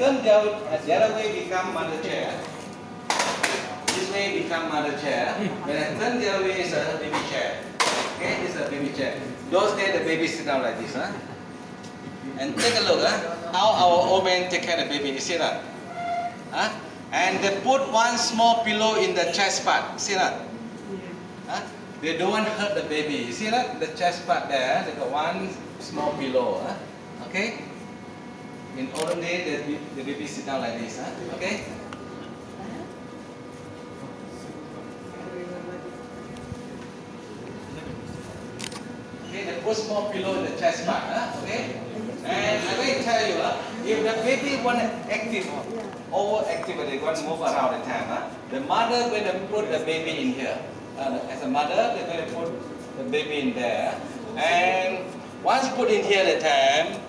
turn the other, uh, the other way become mother chair. This way become mother chair. When I turn the other way is a baby chair. Okay, this is a baby chair. Those days the baby sit down like this, huh? And take a look, huh? How our old man take care of the baby. You see that? Huh? And they put one small pillow in the chest part. See that? Huh? They don't want to hurt the baby. You see that? The chest part there, they got one small pillow. Huh? Okay? In olden days, the, the baby sit down like this. Huh? Okay? Okay, they put small pillow in the chest part. Huh? Okay? And I'm going to tell you, uh, if the baby want active, overactive, they want to move around the time, huh? the mother going to put the baby in here. Uh, as a mother, they're going to put the baby in there. And once put in here the time,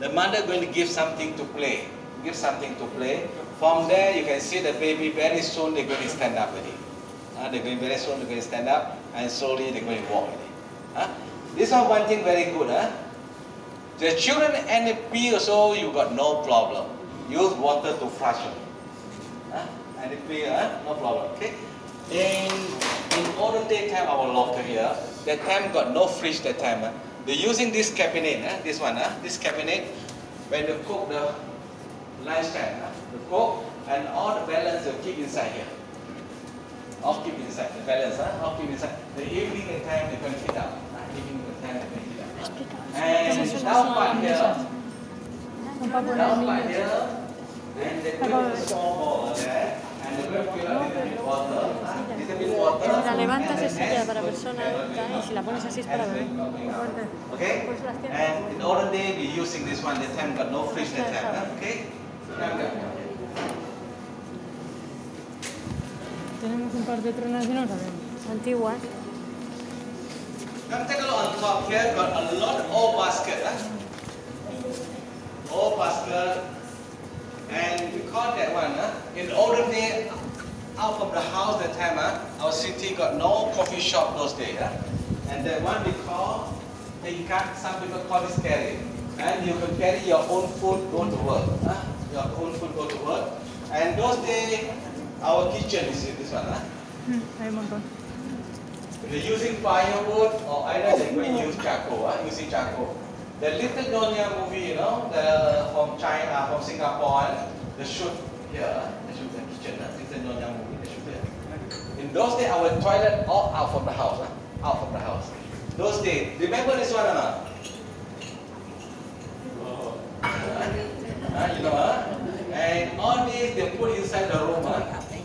the mother going to give something to play. Give something to play. From there, you can see the baby very soon they're going to stand up already. Uh, they're going very soon they're going to stand up and slowly they're going to walk already. Huh? This is one thing very good. Huh? The children and the pee also you got no problem. Use water to flush them. Huh? And the pee, huh? no problem. Okay. In in olden day time our locker here, that time got no fridge that time. They're using this cabinet, huh? this one, huh? this cabinet, when they cook the lunch time, huh? the cook and all the balance they keep inside here. All keep inside, the balance, huh? all keep inside. The evening time they're going to heat up. Huh? Evening time they're going to heat up. And down part here, down part here, and they put a small bowl there, silla para persona alta y si la pones así es para bebé. Okay? And in olden day, we using this one. That time got no fridge that time. Okay? Tenemos un par de tronas y no sabemos. Antiguas. Now take a look on top here. Got a lot of old basket. Huh? Old basket. And we call that one. Huh? In out from the house that time, huh? our city got no coffee shop those days. Huh? And that one we call tingkat. Some people call it carry. And you can carry your own food go to work. Huh? Your own food go to work. And those days, our kitchen is in this one. Huh? Hay un montón. They're using firewood or either they're going to use charcoal, uh, using charcoal. The Little Nyonya movie, you know, the from China, from Singapore, the shoot here, the shoot In those days, our toilet all out from the house, uh, out from the house. Those days, remember this one or not? Uh, you know, uh? and all these they put inside the room, uh,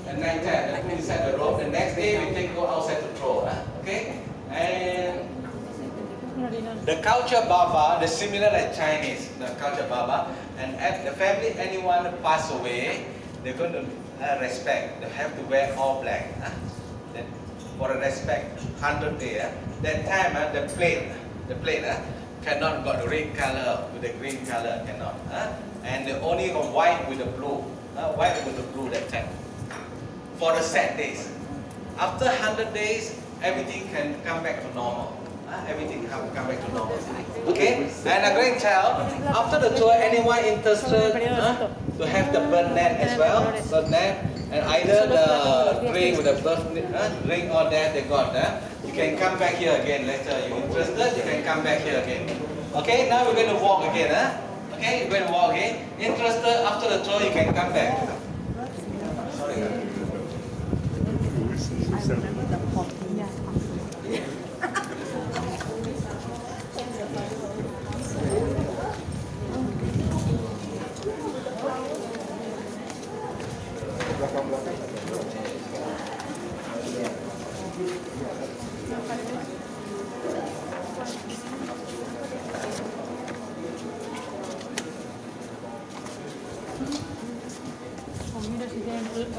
at night time, they put inside the room. The next day we take go outside to throw, uh, okay? And the culture baba, the similar like Chinese, the culture baba, and at the family anyone pass away, they're going to uh, respect. They have to wear all black. Uh, then for a respect, hundred day. Uh, that time uh, the plate, the plate uh, cannot got the red color with the green color cannot. Uh, and they only got white with the blue, uh, white with the blue that time. For the sad days. After 100 days, everything can come back to normal. Uh, everything come, come back to normal. Okay? And to tell, after the tour, anyone interested uh, to have the bird net as well? Bird net. And either the ring with the bird uh, ring or that they got. Uh, you can come back here again later. You interested? You can come back here again. Okay? Now we're going to walk again. Huh? Okay? You're going to walk again. Interested? After the tour, you can come back. Sorry.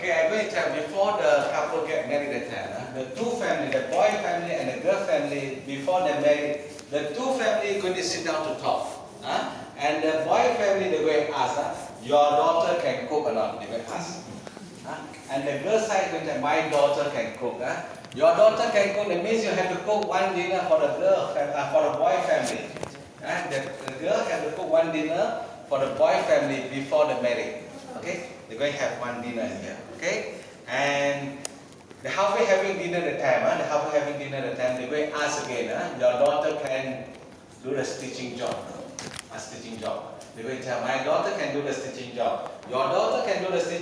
se I'm going to tell before the couple get married at time, huh, ah, the two family, the boy family and the girl family, before they marry, the two family going to sit down to talk. Huh? And the boy family they going to ask, huh, your daughter can cook or not? They going to ask. Huh? And the girl side going to my daughter can cook. Huh? Your daughter can cook, that means you have to cook one dinner for the girl, uh, for the boy family. Huh? The, the girl have to cook one dinner for the boy family before the marriage. Okay? They're going to have one dinner here. Okay? And the halfway having dinner at time, huh? the halfway having dinner at time, they're going to ask again, huh? your daughter can do the stitching job. A stitching job. They're going to tell, my daughter can do the stitching job. Your daughter can do the stitching